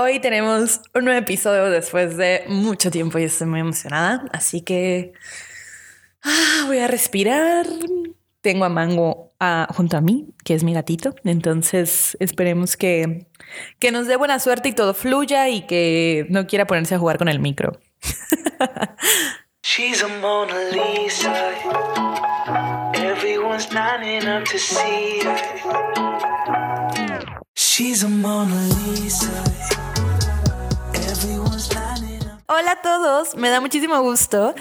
Hoy tenemos un nuevo episodio después de mucho tiempo y estoy muy emocionada. Así que ah, voy a respirar. Tengo a Mango ah, junto a mí, que es mi gatito. Entonces esperemos que, que nos dé buena suerte y todo fluya y que no quiera ponerse a jugar con el micro. She's a Mona Lisa. Everyone's lining up to see. She's a Mona Lisa. Hola a todos, me da muchísimo gusto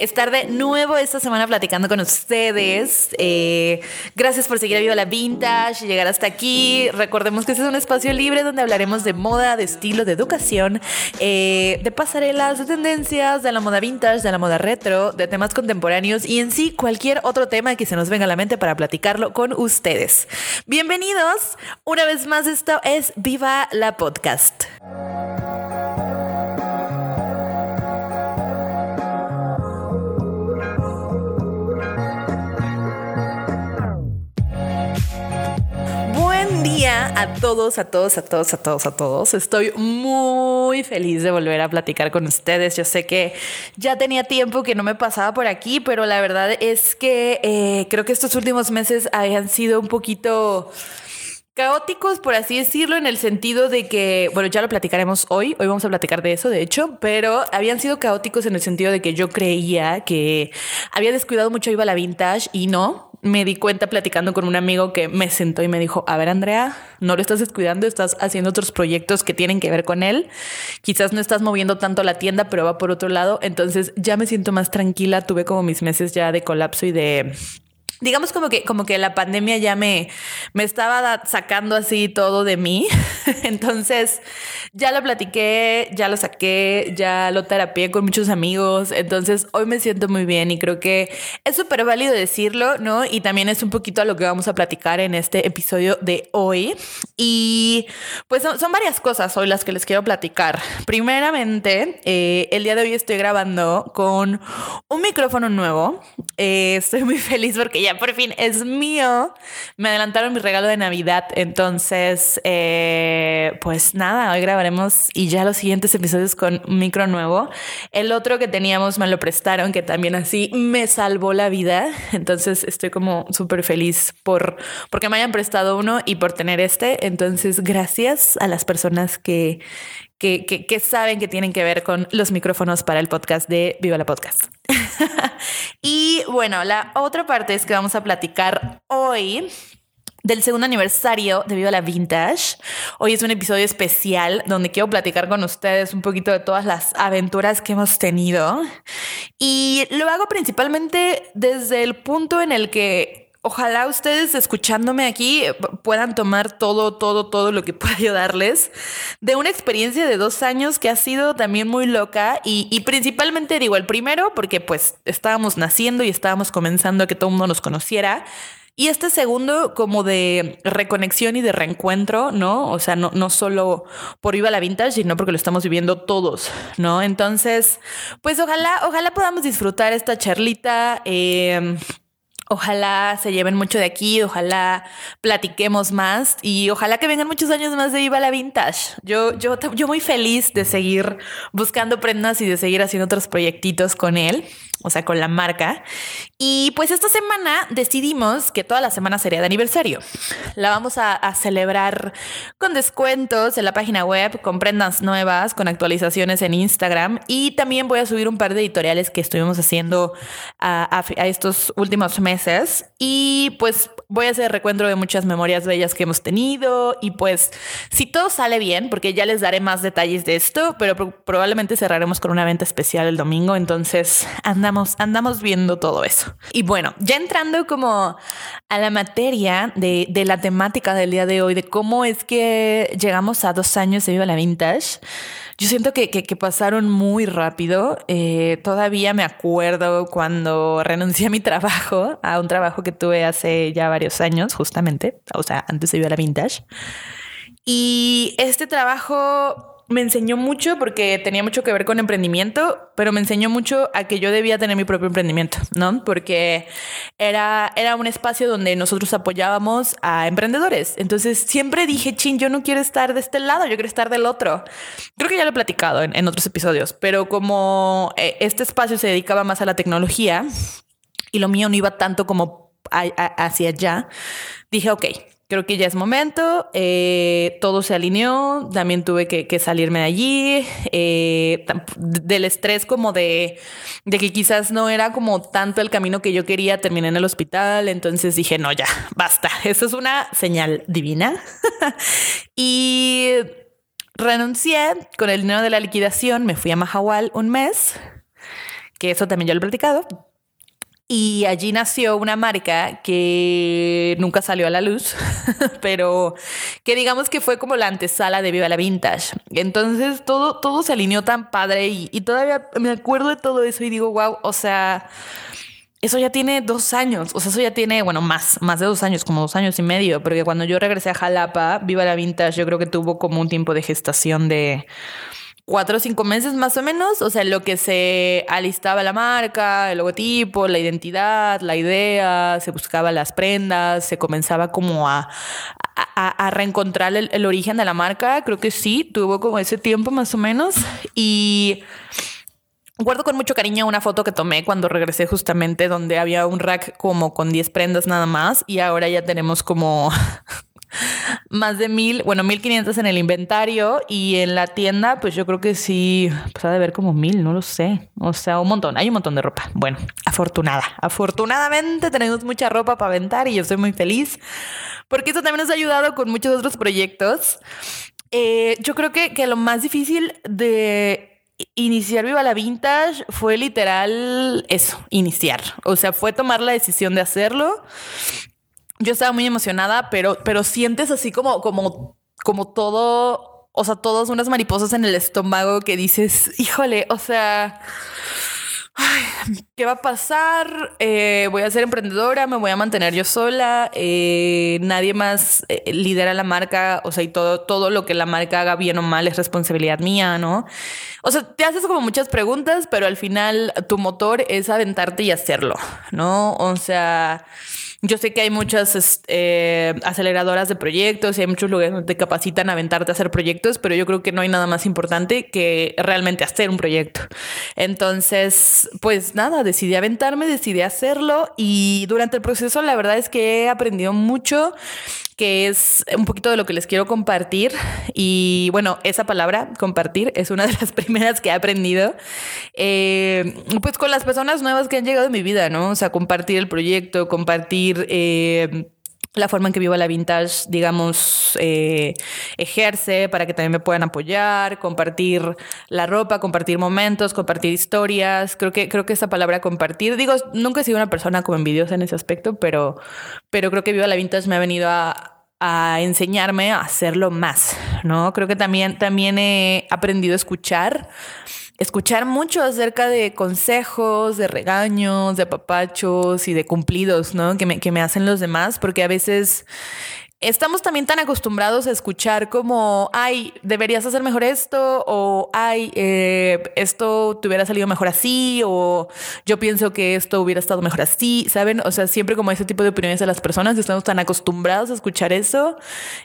estar de nuevo esta semana platicando con ustedes. Eh, gracias por seguir a Viva la Vintage y llegar hasta aquí. Recordemos que este es un espacio libre donde hablaremos de moda, de estilo, de educación, eh, de pasarelas, de tendencias, de la moda vintage, de la moda retro, de temas contemporáneos y en sí cualquier otro tema que se nos venga a la mente para platicarlo con ustedes. Bienvenidos, una vez más esto es Viva la Podcast. A todos, a todos, a todos, a todos, a todos. Estoy muy feliz de volver a platicar con ustedes. Yo sé que ya tenía tiempo que no me pasaba por aquí, pero la verdad es que eh, creo que estos últimos meses hayan sido un poquito caóticos, por así decirlo, en el sentido de que, bueno, ya lo platicaremos hoy, hoy vamos a platicar de eso, de hecho, pero habían sido caóticos en el sentido de que yo creía que había descuidado mucho Iba la Vintage y no, me di cuenta platicando con un amigo que me sentó y me dijo, a ver Andrea, no lo estás descuidando, estás haciendo otros proyectos que tienen que ver con él. Quizás no estás moviendo tanto la tienda, pero va por otro lado. Entonces ya me siento más tranquila. Tuve como mis meses ya de colapso y de digamos como que, como que la pandemia ya me, me estaba sacando así todo de mí. Entonces ya lo platiqué, ya lo saqué, ya lo terapié con muchos amigos. Entonces hoy me siento muy bien y creo que es súper válido decirlo, ¿no? Y también es un poquito a lo que vamos a platicar en este episodio de hoy. Y pues son, varias cosas hoy las que les quiero platicar. Primeramente, eh, el día de hoy estoy grabando con un micrófono nuevo. Eh, estoy muy feliz porque ya por fin es mío. Me adelantaron mi regalo de Navidad. Entonces, eh, pues nada, hoy grabaremos y ya los siguientes episodios con micro nuevo. El otro que teníamos me lo prestaron, que también así me salvó la vida. Entonces, estoy como súper feliz por porque me hayan prestado uno y por tener este. Entonces, gracias a las personas que, que, saben que tienen que ver con los micrófonos para el podcast de Viva la Podcast. y bueno, la otra parte es que vamos a platicar hoy del segundo aniversario de Viva la Vintage. Hoy es un episodio especial donde quiero platicar con ustedes un poquito de todas las aventuras que hemos tenido. Y lo hago principalmente desde el punto en el que Ojalá ustedes escuchándome aquí puedan tomar todo, todo, todo lo que pueda ayudarles de una experiencia de dos años que ha sido también muy loca y, principalmente digo el primero porque pues estábamos naciendo y estábamos comenzando a que todo el mundo nos conociera. Y este segundo como de reconexión y de reencuentro, ¿no? O sea, no, no solo por Viva la Vintage, sino porque lo estamos viviendo todos, ¿no? Entonces, pues ojalá, ojalá podamos disfrutar esta charlita. Eh, Ojalá se lleven mucho de aquí, ojalá platiquemos más y ojalá que vengan muchos años más de Viva la Vintage. Yo, yo, yo muy feliz de seguir buscando prendas y de seguir haciendo otros proyectitos con él o sea, con la marca. Y pues esta semana decidimos que toda la semana sería de aniversario. La vamos a, celebrar con descuentos en la página web, con prendas nuevas, con actualizaciones en Instagram y también voy a subir un par de editoriales que estuvimos haciendo a, a estos últimos meses. Y pues voy a hacer recuento de muchas memorias bellas que hemos tenido y pues si todo sale bien, porque ya les daré más detalles de esto, pero probablemente cerraremos con una venta especial el domingo, entonces andamos, andamos viendo todo eso. Y bueno, ya entrando como a la materia de, la temática del día de hoy, de cómo es que llegamos a dos años de Viva la Vintage. Yo siento que, que, pasaron muy rápido. Eh, todavía me acuerdo cuando renuncié a mi trabajo, a un trabajo que tuve hace ya varios años, justamente, o sea, antes de ir a la vintage. Y este trabajo me enseñó mucho porque tenía mucho que ver con emprendimiento, pero me enseñó mucho a que yo debía tener mi propio emprendimiento, ¿no? Porque era, era un espacio donde nosotros apoyábamos a emprendedores. Entonces siempre dije, chin, yo no quiero estar de este lado, yo quiero estar del otro. Creo que ya lo he platicado en, otros episodios, pero como eh, este espacio se dedicaba más a la tecnología y lo mío no iba tanto como hacia allá, dije, ok, creo que ya es momento, eh, todo se alineó, también tuve que, salirme de allí, eh, del estrés como de, de que quizás no era como tanto el camino que yo quería, terminé en el hospital, entonces dije, no, ya, basta, eso es una señal divina. y renuncié con el dinero de la liquidación, me fui a Mahahual un mes, que eso también ya lo he platicado. Y allí nació una marca que nunca salió a la luz, pero que digamos que fue como la antesala de Viva la Vintage. Entonces todo, todo se alineó tan padre y, y todavía me acuerdo de todo eso y digo, wow, o sea, eso ya tiene dos años, o sea, eso ya tiene, bueno, más, más de dos años, como dos años y medio, porque cuando yo regresé a Jalapa, Viva la Vintage, yo creo que tuvo como un tiempo de gestación de cuatro o cinco meses más o menos, o sea, lo que se alistaba la marca, el logotipo, la identidad, la idea, se buscaba las prendas, se comenzaba como a, a, reencontrar el, el, origen de la marca, creo que sí, tuvo como ese tiempo más o menos. Y... Guardo con mucho cariño una foto que tomé cuando regresé justamente donde había un rack como con 10 prendas nada más y ahora ya tenemos como más de mil, bueno, mil quinientos en el inventario y en la tienda, pues yo creo que sí, pues ha de haber como mil, no lo sé. O sea, un montón, hay un montón de ropa. Bueno, afortunada. Afortunadamente tenemos mucha ropa para aventar y yo estoy muy feliz porque eso también nos ha ayudado con muchos otros proyectos. Eh, yo creo que, que lo más difícil de iniciar Viva la Vintage fue literal eso, iniciar. O sea, fue tomar la decisión de hacerlo yo estaba muy emocionada, pero, pero sientes así como, como, como todo, o sea, todas unas mariposas en el estómago que dices, híjole, o sea, ¿qué va a pasar? Eh, voy a ser emprendedora, me voy a mantener yo sola, eh, nadie más eh, lidera la marca, o sea, y todo, todo lo que la marca haga bien o mal es responsabilidad mía, ¿no? O sea, te haces como muchas preguntas, pero al final tu motor es aventarte y hacerlo, ¿no? O sea... Yo sé que hay muchas eh, aceleradoras de proyectos y hay muchos lugares donde te capacitan a aventarte a hacer proyectos, pero yo creo que no hay nada más importante que realmente hacer un proyecto. Entonces, pues nada, decidí aventarme, decidí hacerlo y durante el proceso la verdad es que he aprendido mucho que es un poquito de lo que les quiero compartir. Y bueno, esa palabra, compartir, es una de las primeras que he aprendido, eh, pues con las personas nuevas que han llegado en mi vida, ¿no? O sea, compartir el proyecto, compartir... Eh, la forma en que vivo la vintage, digamos, eh, ejerce para que también me puedan apoyar, compartir la ropa, compartir momentos, compartir historias. Creo que, creo que esa palabra compartir, digo, nunca he sido una persona como envidiosa en ese aspecto, pero, pero creo que Viva la Vintage me ha venido a, a enseñarme a hacerlo más, ¿no? Creo que también, también he aprendido a escuchar escuchar mucho acerca de consejos, de regaños, de papachos y de cumplidos, ¿no? Que me, que me hacen los demás, porque a veces estamos también tan acostumbrados a escuchar como, ay, deberías hacer mejor esto, o ay, eh, esto te hubiera salido mejor así, o yo pienso que esto hubiera estado mejor así, ¿saben? O sea, siempre como ese tipo de opiniones de las personas, estamos tan acostumbrados a escuchar eso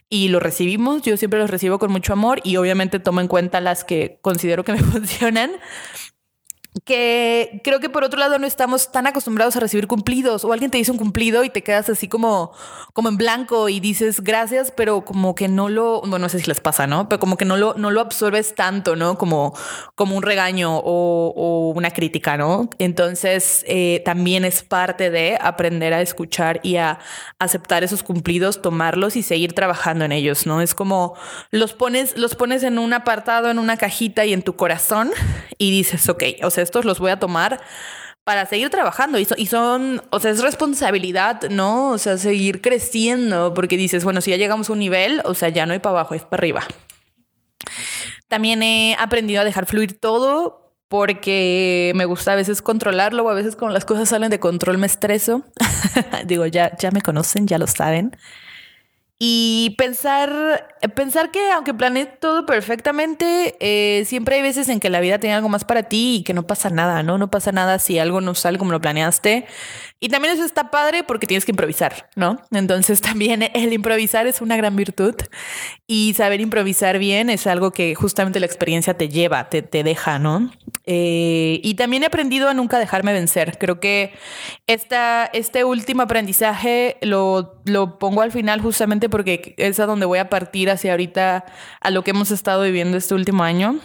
y lo recibimos, yo siempre los recibo con mucho amor y obviamente tomo en cuenta las que considero que me funcionan que creo que por otro lado no estamos tan acostumbrados a recibir cumplidos o alguien te dice un cumplido y te quedas así como, como en blanco y dices gracias, pero como que no lo, bueno, no sé si les pasa, ¿no? Pero como que no lo, no lo absorbes tanto, ¿no? Como, como un regaño o, una crítica, ¿no? Entonces eh, también es parte de aprender a escuchar y a aceptar esos cumplidos, tomarlos y seguir trabajando en ellos, ¿no? Es como los pones, los pones en un apartado, en una cajita y en tu corazón y dices, ok, o sea, estos los voy a tomar para seguir trabajando y, son, o sea, es responsabilidad, ¿no? O sea, seguir creciendo porque dices, bueno, si ya llegamos a un nivel, o sea, ya no hay para abajo, es para arriba. También he aprendido a dejar fluir todo porque me gusta a veces controlarlo o a veces cuando las cosas salen de control me estreso. Digo, ya, ya me conocen, ya lo saben. Y pensar, pensar que aunque planeé todo perfectamente, eh, siempre hay veces en que la vida tiene algo más para ti y que no pasa nada, ¿no? No pasa nada si algo no sale como lo planeaste. Y también eso está padre porque tienes que improvisar, ¿no? Entonces también el improvisar es una gran virtud y saber improvisar bien es algo que justamente la experiencia te lleva, te, te deja, ¿no? Eh, y también he aprendido a nunca dejarme vencer. Creo que esta, este último aprendizaje lo, lo pongo al final justamente porque es a donde voy a partir hacia ahorita a lo que hemos estado viviendo este último año.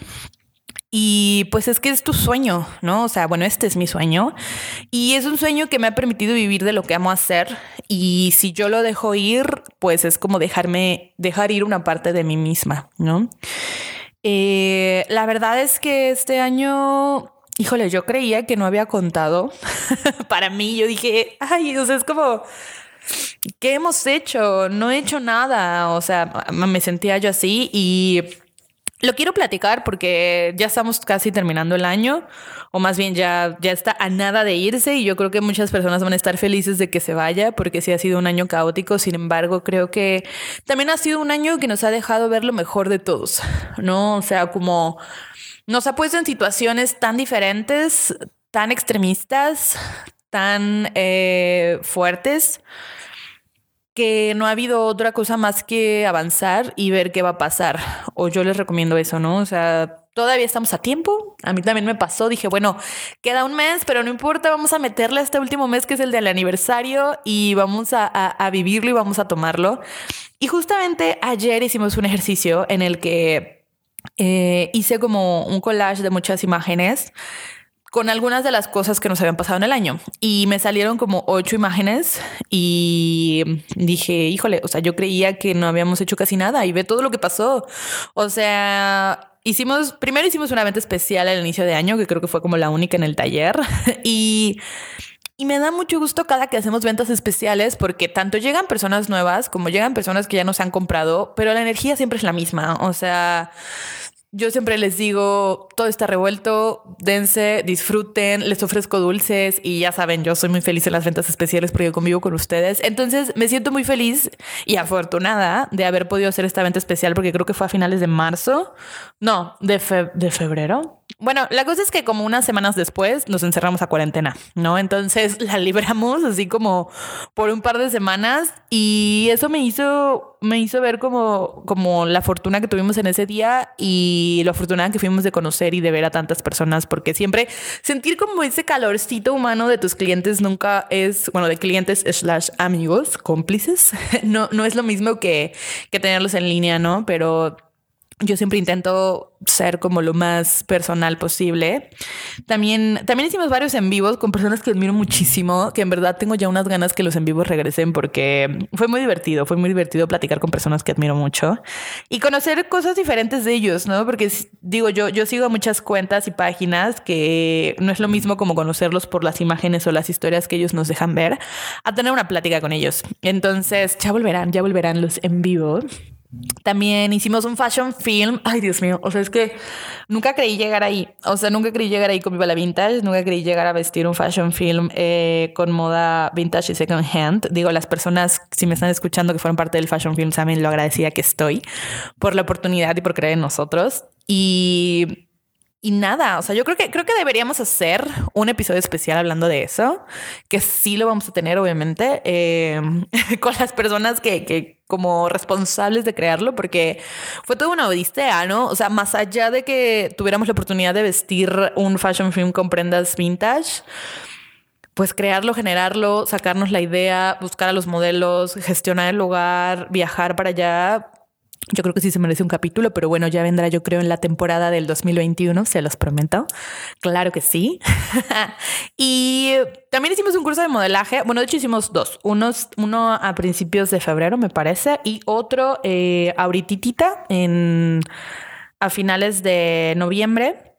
Y pues es que es tu sueño, ¿no? O sea, bueno, este es mi sueño. Y es un sueño que me ha permitido vivir de lo que amo hacer. Y si yo lo dejo ir, pues es como dejarme, dejar ir una parte de mí misma, ¿no? Eh, la verdad es que este año, híjole, yo creía que no había contado. Para mí, yo dije, ay, o sea, es como, ¿qué hemos hecho? No he hecho nada. O sea, me sentía yo así y lo quiero platicar porque ya estamos casi terminando el año, o más bien ya, ya está a nada de irse y yo creo que muchas personas van a estar felices de que se vaya porque sí ha sido un año caótico, sin embargo creo que también ha sido un año que nos ha dejado ver lo mejor de todos, ¿no? O sea, como nos ha puesto en situaciones tan diferentes, tan extremistas, tan eh, fuertes que no ha habido otra cosa más que avanzar y ver qué va a pasar. O yo les recomiendo eso, ¿no? O sea, todavía estamos a tiempo. A mí también me pasó. Dije, bueno, queda un mes, pero no importa, vamos a meterle a este último mes que es el del aniversario y vamos a, vivirlo y vamos a tomarlo. Y justamente ayer hicimos un ejercicio en el que eh, hice como un collage de muchas imágenes con algunas de las cosas que nos habían pasado en el año. Y me salieron como ocho imágenes y dije, híjole, o sea, yo creía que no habíamos hecho casi nada y ve todo lo que pasó. O sea, hicimos, primero hicimos una venta especial al inicio de año, que creo que fue como la única en el taller. y... Y me da mucho gusto cada que hacemos ventas especiales porque tanto llegan personas nuevas como llegan personas que ya nos han comprado, pero la energía siempre es la misma. O sea, yo siempre les digo, todo está revuelto, dense, disfruten, les ofrezco dulces y ya saben, yo soy muy feliz en las ventas especiales porque convivo con ustedes. Entonces me siento muy feliz y afortunada de haber podido hacer esta venta especial porque creo que fue a finales de marzo, no, de, de febrero. Bueno, la cosa es que como unas semanas después nos encerramos a cuarentena, ¿no? Entonces la libramos así como por un par de semanas y eso me hizo, me hizo ver como, como la fortuna que tuvimos en ese día y lo afortunada que fuimos de conocer y de ver a tantas personas, porque siempre sentir como ese calorcito humano de tus clientes nunca es, bueno, de clientes slash amigos, cómplices, no, no es lo mismo que, que tenerlos en línea, ¿no? Pero yo siempre intento ser como lo más personal posible. También, también hicimos varios en vivos con personas que admiro muchísimo, que en verdad tengo ya unas ganas que los en vivos regresen porque fue muy divertido, fue muy divertido platicar con personas que admiro mucho y conocer cosas diferentes de ellos, ¿no? Porque digo, yo, yo sigo muchas cuentas y páginas que no es lo mismo como conocerlos por las imágenes o las historias que ellos nos dejan ver, a tener una plática con ellos. Entonces, ya volverán, ya volverán los en vivo. También hicimos un fashion film. Ay, Dios mío. O sea, es que nunca creí llegar ahí. O sea, nunca creí llegar ahí con Viva la Vintage. Nunca creí llegar a vestir un fashion film eh, con moda vintage y second hand. Digo, las personas, si me están escuchando que fueron parte del fashion film, saben lo agradecida que estoy por la oportunidad y por creer en nosotros. Y y nada, o sea, yo creo que creo que deberíamos hacer un episodio especial hablando de eso, que sí lo vamos a tener, obviamente, eh, con las personas que, que, como responsables de crearlo, porque fue toda una odisea, ¿no? O sea, más allá de que tuviéramos la oportunidad de vestir un fashion film con prendas vintage, pues crearlo, generarlo, sacarnos la idea, buscar a los modelos, gestionar el lugar, viajar para allá, yo creo que sí se merece un capítulo, pero bueno, ya vendrá yo creo en la temporada del 2021, se los prometo. Claro que sí. y también hicimos un curso de modelaje. Bueno, de hecho hicimos dos. Unos, uno a principios de febrero, me parece, y otro eh, ahorita en, a finales de noviembre.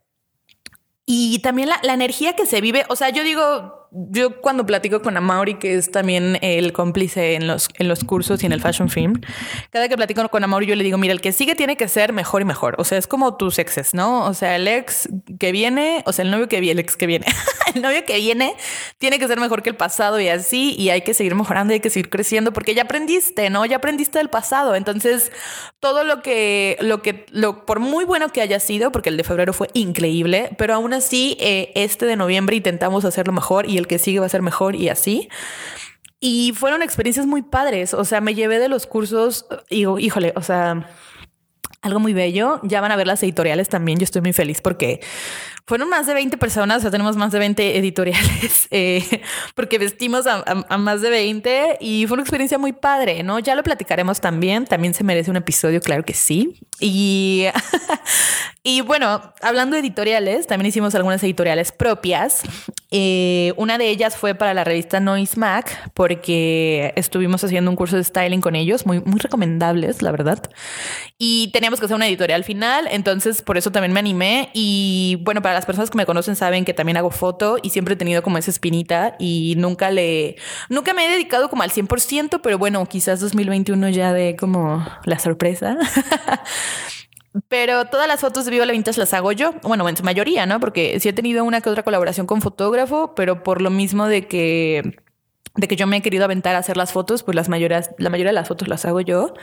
Y también la, la energía que se vive, o sea, yo digo, yo cuando platico con Amaury, que es también el cómplice en los, en los cursos y en el fashion film, cada que platico con Amaury yo le digo, mira, el que sigue tiene que ser mejor y mejor. O sea, es como tus exes, ¿no? O sea, el ex que viene, o sea, el novio que viene, el ex que viene, el novio que viene tiene que ser mejor que el pasado y así, y hay que seguir mejorando, hay que seguir creciendo porque ya aprendiste, ¿no? Ya aprendiste del pasado. Entonces, todo lo que, lo que, lo, por muy bueno que haya sido, porque el de febrero fue increíble, pero aún así, eh, este de noviembre intentamos hacerlo mejor y el que sigue va a ser mejor y así. Y fueron experiencias muy padres. O sea, me llevé de los cursos y híjole, o sea, algo muy bello. Ya van a ver las editoriales también. Yo estoy muy feliz porque fueron más de 20 personas, o sea, tenemos más de 20 editoriales, eh, porque vestimos a, más de 20 y fue una experiencia muy padre, ¿no? Ya lo platicaremos también, también se merece un episodio, claro que sí. Y, y bueno, hablando de editoriales, también hicimos algunas editoriales propias. Eh, una de ellas fue para la revista Noise Mac, porque estuvimos haciendo un curso de styling con ellos, muy, muy recomendables, la verdad. Y teníamos que hacer una editorial final, entonces por eso también me animé. Y bueno, para las personas que me conocen saben que también hago foto y siempre he tenido como esa espinita y nunca le, nunca me he dedicado como al 100%, pero bueno, quizás 2021 ya de como la sorpresa. Pero todas las fotos de Viva la Vintage las hago yo. Bueno, en su mayoría, ¿no? Porque sí he tenido una que otra colaboración con fotógrafo, pero por lo mismo de que de que yo me he querido aventar a hacer las fotos, pues las la mayoría de las fotos las hago yo.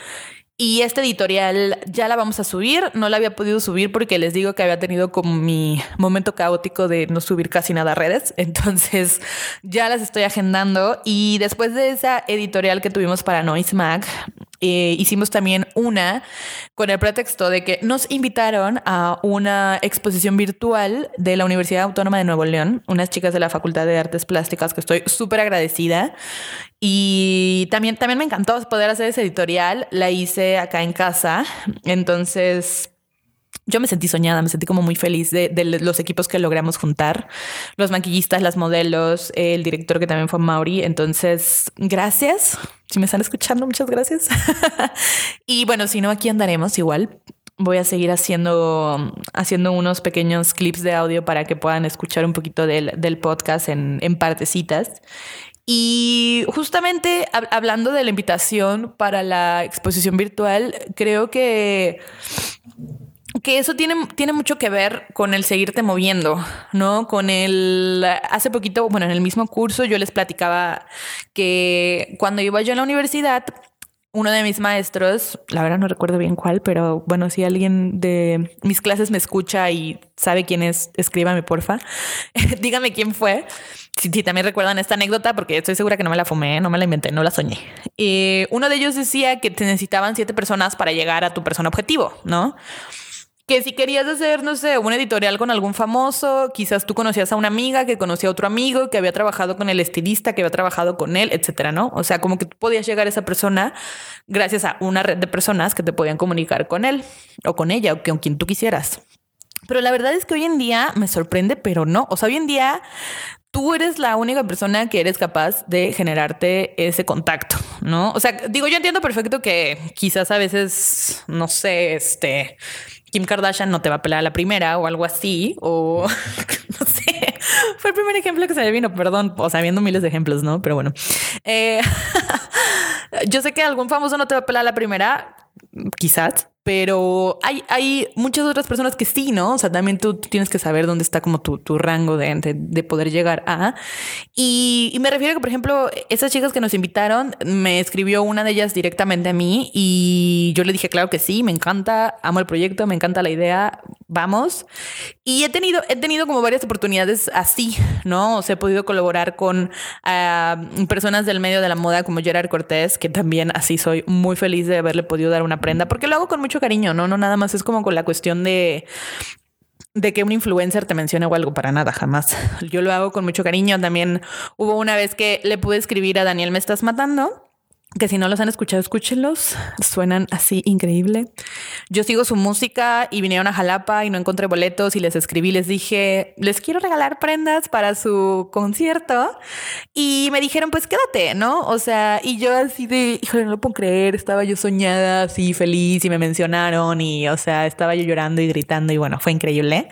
Y esta editorial ya la vamos a subir. No la había podido subir porque les digo que había tenido como mi momento caótico de no subir casi nada a redes. Entonces ya las estoy agendando. Y después de esa editorial que tuvimos para Noise Mag, eh, hicimos también una con el pretexto de que nos invitaron a una exposición virtual de la Universidad Autónoma de Nuevo León, unas chicas de la Facultad de Artes Plásticas que estoy súper agradecida. Y también, también me encantó poder hacer ese editorial, la hice acá en casa, entonces yo me sentí soñada, me sentí como muy feliz de, los equipos que logramos juntar, los maquillistas, las modelos, el director que también fue Mauri. Entonces, gracias. Si me están escuchando, muchas gracias. y bueno, si no, aquí andaremos igual. Voy a seguir haciendo, haciendo unos pequeños clips de audio para que puedan escuchar un poquito del, podcast en, en partecitas. Y justamente hablando de la invitación para la exposición virtual, creo que que eso tiene, tiene mucho que ver con el seguirte moviendo, ¿no? Con el... Hace poquito, bueno, en el mismo curso yo les platicaba que cuando iba yo a la universidad, uno de mis maestros, la verdad no recuerdo bien cuál, pero bueno, si alguien de mis clases me escucha y sabe quién es, escríbame porfa. Dígame quién fue. Si, también recuerdan esta anécdota, porque estoy segura que no me la fumé, no me la inventé, no la soñé. Y uno de ellos decía que te necesitaban siete personas para llegar a tu persona objetivo, ¿no? Que si querías hacer, no sé, un editorial con algún famoso, quizás tú conocías a una amiga que conocía a otro amigo que había trabajado con el estilista, que había trabajado con él, etcétera, ¿no? O sea, como que tú podías llegar a esa persona gracias a una red de personas que te podían comunicar con él o con ella o con quien tú quisieras. Pero la verdad es que hoy en día me sorprende, pero no. O sea, hoy en día tú eres la única persona que eres capaz de generarte ese contacto, ¿no? O sea, digo, yo entiendo perfecto que quizás a veces, no sé, este, Kim Kardashian no te va a pelar a la primera o algo así, o no sé. Fue el primer ejemplo que se me vino, perdón, o sea, viendo miles de ejemplos, ¿no? Pero bueno. Eh, yo sé que algún famoso no te va a pelar a la primera, quizás, pero hay, hay muchas otras personas que sí, ¿no? O sea, también tú tienes que saber dónde está como tu, tu rango de, de, poder llegar a. Y, me refiero a que, por ejemplo, esas chicas que nos invitaron, me escribió una de ellas directamente a mí y yo le dije, claro que sí, me encanta, amo el proyecto, me encanta la idea, vamos. Y he tenido, he tenido como varias oportunidades así, ¿no? O sea, he podido colaborar con ah, personas del medio de la moda como Gerard Cortés, que también así soy muy feliz de haberle podido dar una prenda, porque lo hago con mucho cariño, ¿no? No nada más es como con la cuestión de de que un influencer te mencione o algo para nada, jamás. Yo lo hago con mucho cariño. También hubo una vez que le pude escribir a Daniel, me estás matando que si no los han escuchado, escúchenlos. Suenan así increíble. Yo sigo su música y vinieron a Jalapa y no encontré boletos y les escribí, les dije, les quiero regalar prendas para su concierto. Y me dijeron, pues quédate, ¿no? O sea, y yo así de, híjole, no lo puedo creer, estaba yo soñada así feliz y me mencionaron y, o sea, estaba yo llorando y gritando y bueno, fue increíble.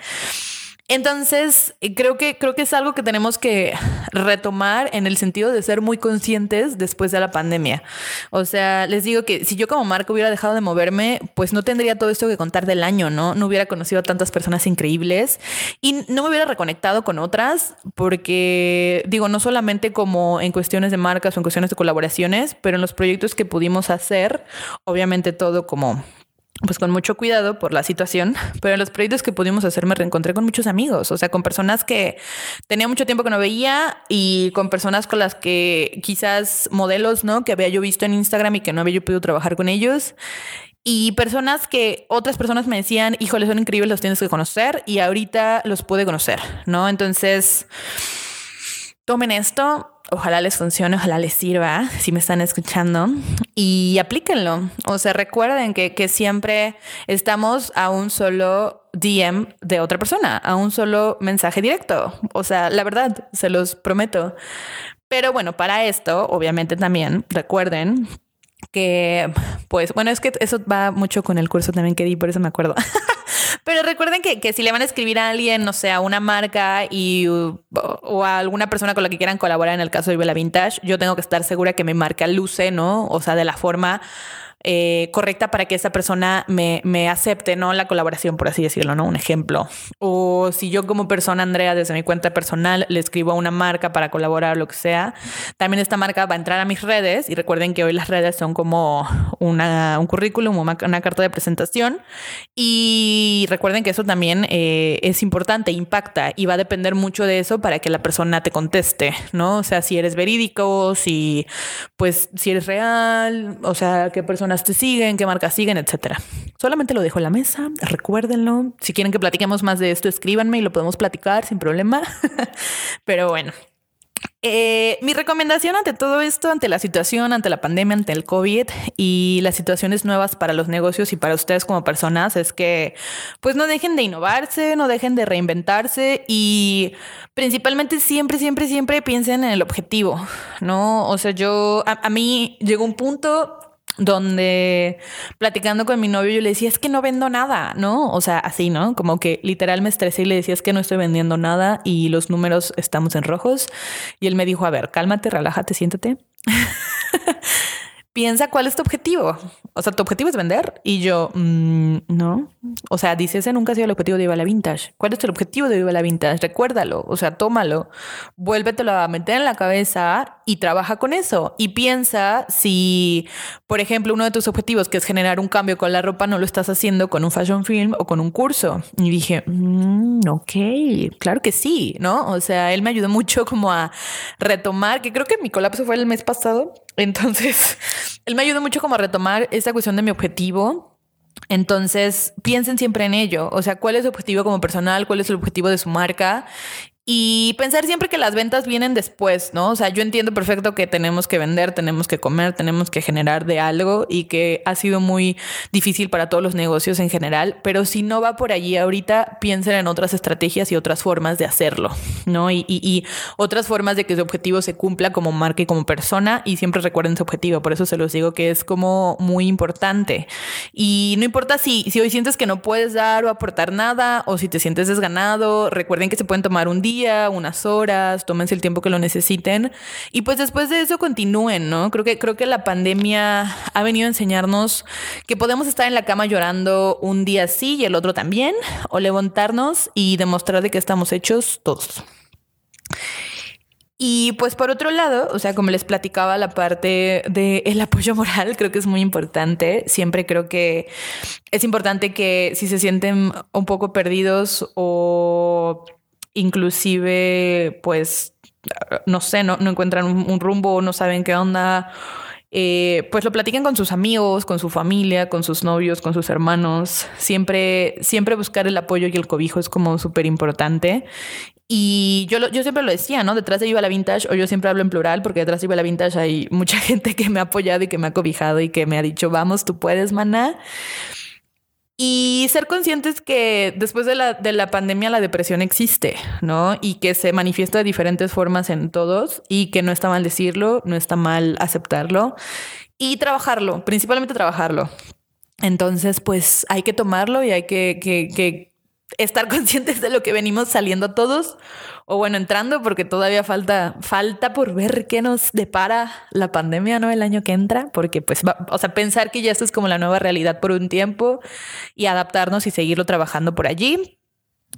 Entonces, creo que, creo que es algo que tenemos que retomar en el sentido de ser muy conscientes después de la pandemia. O sea, les digo que si yo como marca hubiera dejado de moverme, pues no tendría todo esto que contar del año, ¿no? No hubiera conocido a tantas personas increíbles y no me hubiera reconectado con otras porque, digo, no solamente como en cuestiones de marcas o en cuestiones de colaboraciones, pero en los proyectos que pudimos hacer, obviamente todo como pues con mucho cuidado por la situación, pero en los proyectos que pudimos hacer me reencontré con muchos amigos, o sea, con personas que tenía mucho tiempo que no veía y con personas con las que quizás modelos, ¿no? Que había yo visto en Instagram y que no había yo podido trabajar con ellos. Y personas que otras personas me decían, híjole, son increíbles, los tienes que conocer y ahorita los pude conocer, ¿no? Entonces, tomen esto, Ojalá les funcione, ojalá les sirva si me están escuchando y aplíquenlo. O sea, recuerden que, que siempre estamos a un solo DM de otra persona, a un solo mensaje directo. O sea, la verdad, se los prometo. Pero bueno, para esto, obviamente también recuerden que, pues, bueno, es que eso va mucho con el curso también que di, por eso me acuerdo. Pero recuerden que, que, si le van a escribir a alguien, no sé, a una marca y, o, a alguna persona con la que quieran colaborar, en el caso de Viva Vintage, yo tengo que estar segura que mi marca luce, ¿no? O sea, de la forma eh, correcta para que esa persona me, me, acepte, ¿no? La colaboración, por así decirlo, ¿no? Un ejemplo. O si yo como persona, Andrea, desde mi cuenta personal, le escribo a una marca para colaborar, lo que sea, también esta marca va a entrar a mis redes y recuerden que hoy las redes son como una, un currículum, una, una carta de presentación y recuerden que eso también eh, es importante, impacta y va a depender mucho de eso para que la persona te conteste, ¿no? O sea, si eres verídico, si, pues, si eres real, o sea, qué persona te siguen, qué marcas siguen, etcétera. Solamente lo dejo en la mesa, recuérdenlo. Si quieren que platiquemos más de esto, escríbanme y lo podemos platicar sin problema. Pero bueno, eh, mi recomendación ante todo esto, ante la situación, ante la pandemia, ante el COVID y las situaciones nuevas para los negocios y para ustedes como personas es que pues no dejen de innovarse, no dejen de reinventarse y principalmente siempre, siempre, siempre piensen en el objetivo, ¿no? O sea, yo, a, a mí llegó un punto donde platicando con mi novio yo le decía, es que no vendo nada, ¿no? O sea, así, ¿no? Como que literal me estresé y le decía, es que no estoy vendiendo nada y los números estamos en rojos. Y él me dijo, a ver, cálmate, relájate, siéntate. Piensa cuál es tu objetivo. O sea, tu objetivo es vender. Y yo, mm, no. O sea, dice, ese nunca ha sido el objetivo de Viva la Vintage. ¿Cuál es el objetivo de Viva la Vintage? Recuérdalo. O sea, tómalo. Vuélvetelo a meter en la cabeza y trabaja con eso. Y piensa si, por ejemplo, uno de tus objetivos, que es generar un cambio con la ropa, no lo estás haciendo con un fashion film o con un curso. Y dije, mm, ok, claro que sí, ¿no? O sea, él me ayudó mucho como a retomar, que creo que mi colapso fue el mes pasado. Entonces, él me ayudó mucho como a retomar esa cuestión de mi objetivo. Entonces, piensen siempre en ello. O sea, ¿cuál es su objetivo como personal? ¿Cuál es el objetivo de su marca? Y pensar siempre que las ventas vienen después, ¿no? O sea, yo entiendo perfecto que tenemos que vender, tenemos que comer, tenemos que generar de algo y que ha sido muy difícil para todos los negocios en general, pero si no va por allí ahorita, piensen en otras estrategias y otras formas de hacerlo, ¿no? Y, y, otras formas de que su objetivo se cumpla como marca y como persona y siempre recuerden su objetivo, por eso se los digo que es como muy importante. Y no importa si, si hoy sientes que no puedes dar o aportar nada o si te sientes desganado, recuerden que se pueden tomar un día unas horas, tómense el tiempo que lo necesiten y pues después de eso continúen, ¿no? Creo que, creo que la pandemia ha venido a enseñarnos que podemos estar en la cama llorando un día sí y el otro también, o levantarnos y demostrar de que estamos hechos todos. Y pues por otro lado, o sea, como les platicaba, la parte del apoyo moral creo que es muy importante. Siempre creo que es importante que si se sienten un poco perdidos o inclusive pues, no sé, no, no encuentran un, rumbo, no saben qué onda. Eh, pues lo platiquen con sus amigos, con su familia, con sus novios, con sus hermanos. Siempre, siempre buscar el apoyo y el cobijo es como súper importante. Y yo, yo siempre lo decía, ¿no? Detrás de Viva la Vintage, o yo siempre hablo en plural, porque detrás de Viva la Vintage hay mucha gente que me ha apoyado y que me ha cobijado y que me ha dicho, vamos, tú puedes, maná. Y ser conscientes que después de la, de la pandemia la depresión existe, ¿no? Y que se manifiesta de diferentes formas en todos y que no está mal decirlo, no está mal aceptarlo y trabajarlo, principalmente trabajarlo. Entonces, pues hay que tomarlo y hay que, que, que estar conscientes de lo que venimos saliendo todos o bueno, entrando porque todavía falta falta por ver qué nos depara la pandemia, ¿no? El año que entra, porque pues o sea, pensar que ya esto es como la nueva realidad por un tiempo y adaptarnos y seguirlo trabajando por allí.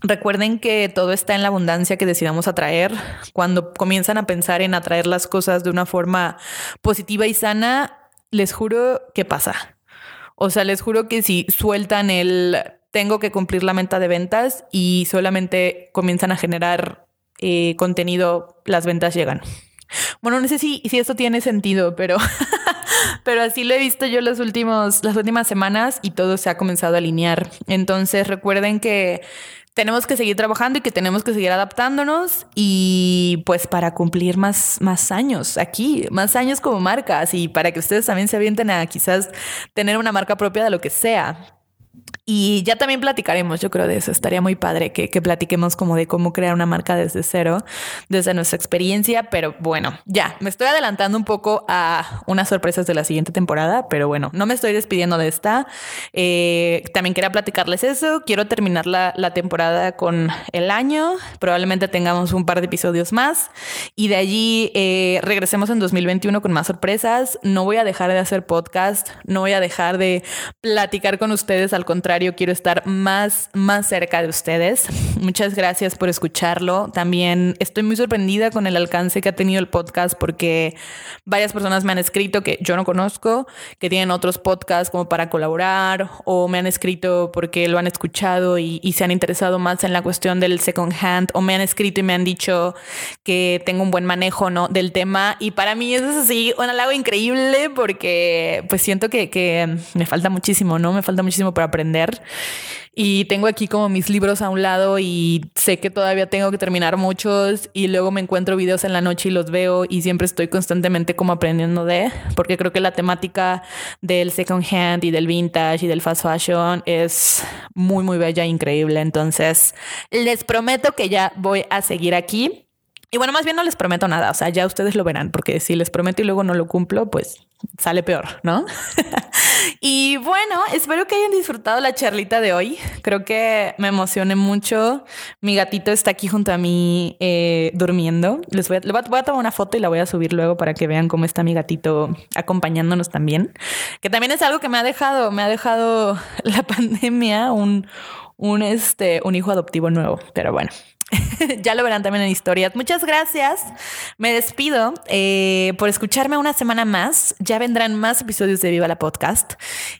Recuerden que todo está en la abundancia que decidamos atraer. Cuando comienzan a pensar en atraer las cosas de una forma positiva y sana, les juro que pasa. O sea, les juro que si sueltan el tengo que cumplir la meta de ventas y solamente comienzan a generar eh, contenido, las ventas llegan. Bueno, no sé si, si esto tiene sentido, pero, pero así lo he visto yo los últimos, las últimas semanas y todo se ha comenzado a alinear. Entonces recuerden que tenemos que seguir trabajando y que tenemos que seguir adaptándonos y pues para cumplir más, más años aquí, más años como marcas y para que ustedes también se avienten a quizás tener una marca propia de lo que sea. Y ya también platicaremos, yo creo, de eso. Estaría muy padre que, que, platiquemos como de cómo crear una marca desde cero, desde nuestra experiencia. Pero bueno, ya, me estoy adelantando un poco a unas sorpresas de la siguiente temporada, pero bueno, no me estoy despidiendo de esta. Eh, también quería platicarles eso. Quiero terminar la, la, temporada con el año. Probablemente tengamos un par de episodios más y de allí eh, regresemos en 2021 con más sorpresas. No voy a dejar de hacer podcast, no voy a dejar de platicar con ustedes. Al contrario, quiero estar más, más cerca de ustedes. Muchas gracias por escucharlo. También estoy muy sorprendida con el alcance que ha tenido el podcast porque varias personas me han escrito que yo no conozco, que tienen otros podcasts como para colaborar o me han escrito porque lo han escuchado y, y se han interesado más en la cuestión del second hand o me han escrito y me han dicho que tengo un buen manejo ¿no? del tema y para mí eso es así un halago increíble porque pues siento que, que me falta muchísimo, ¿no? Me falta muchísimo para aprender y tengo aquí como mis libros a un lado y sé que todavía tengo que terminar muchos y luego me encuentro videos en la noche y los veo y siempre estoy constantemente como aprendiendo de, porque creo que la temática del second hand y del vintage y del fast fashion es muy, muy bella e increíble. Entonces, les prometo que ya voy a seguir aquí. Y bueno, más bien no les prometo nada, o sea, ya ustedes lo verán, porque si les prometo y luego no lo cumplo, pues sale peor, ¿no? y bueno, espero que hayan disfrutado la charlita de hoy. Creo que me emocioné mucho. Mi gatito está aquí junto a mí eh, durmiendo. Les voy a, voy a, tomar una foto y la voy a subir luego para que vean cómo está mi gatito acompañándonos también. Que también es algo que me ha dejado, me ha dejado la pandemia un, un, este, un hijo adoptivo nuevo. Pero bueno, ya lo verán también en historias. Muchas gracias. Me despido eh, por escucharme una semana más. Ya vendrán más episodios de Viva la Podcast.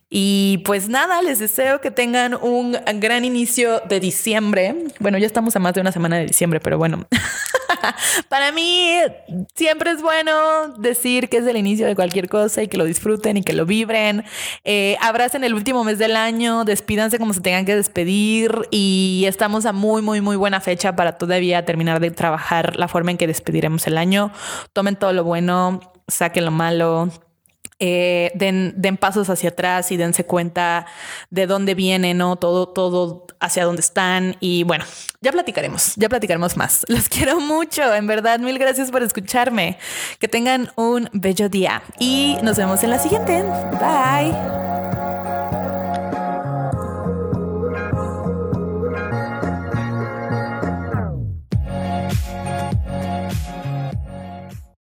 Y pues nada, les deseo que tengan un gran inicio de diciembre. Bueno, ya estamos a más de una semana de diciembre, pero bueno. Para mí siempre es bueno decir que es el inicio de cualquier cosa y que lo disfruten y que lo vibren. Eh, abracen el último mes del año, despídanse como se tengan que despedir y estamos a muy, muy, muy buena fecha para todavía terminar de trabajar la forma en que despediremos el año. Tomen todo lo bueno, saquen lo malo eh, den, den, pasos hacia atrás y dense cuenta de dónde vienen, ¿no? Todo, todo hacia dónde están. Y bueno, ya platicaremos, ya platicaremos más. Los quiero mucho, en verdad. Mil gracias por escucharme. Que tengan un bello día y nos vemos en la siguiente. Bye.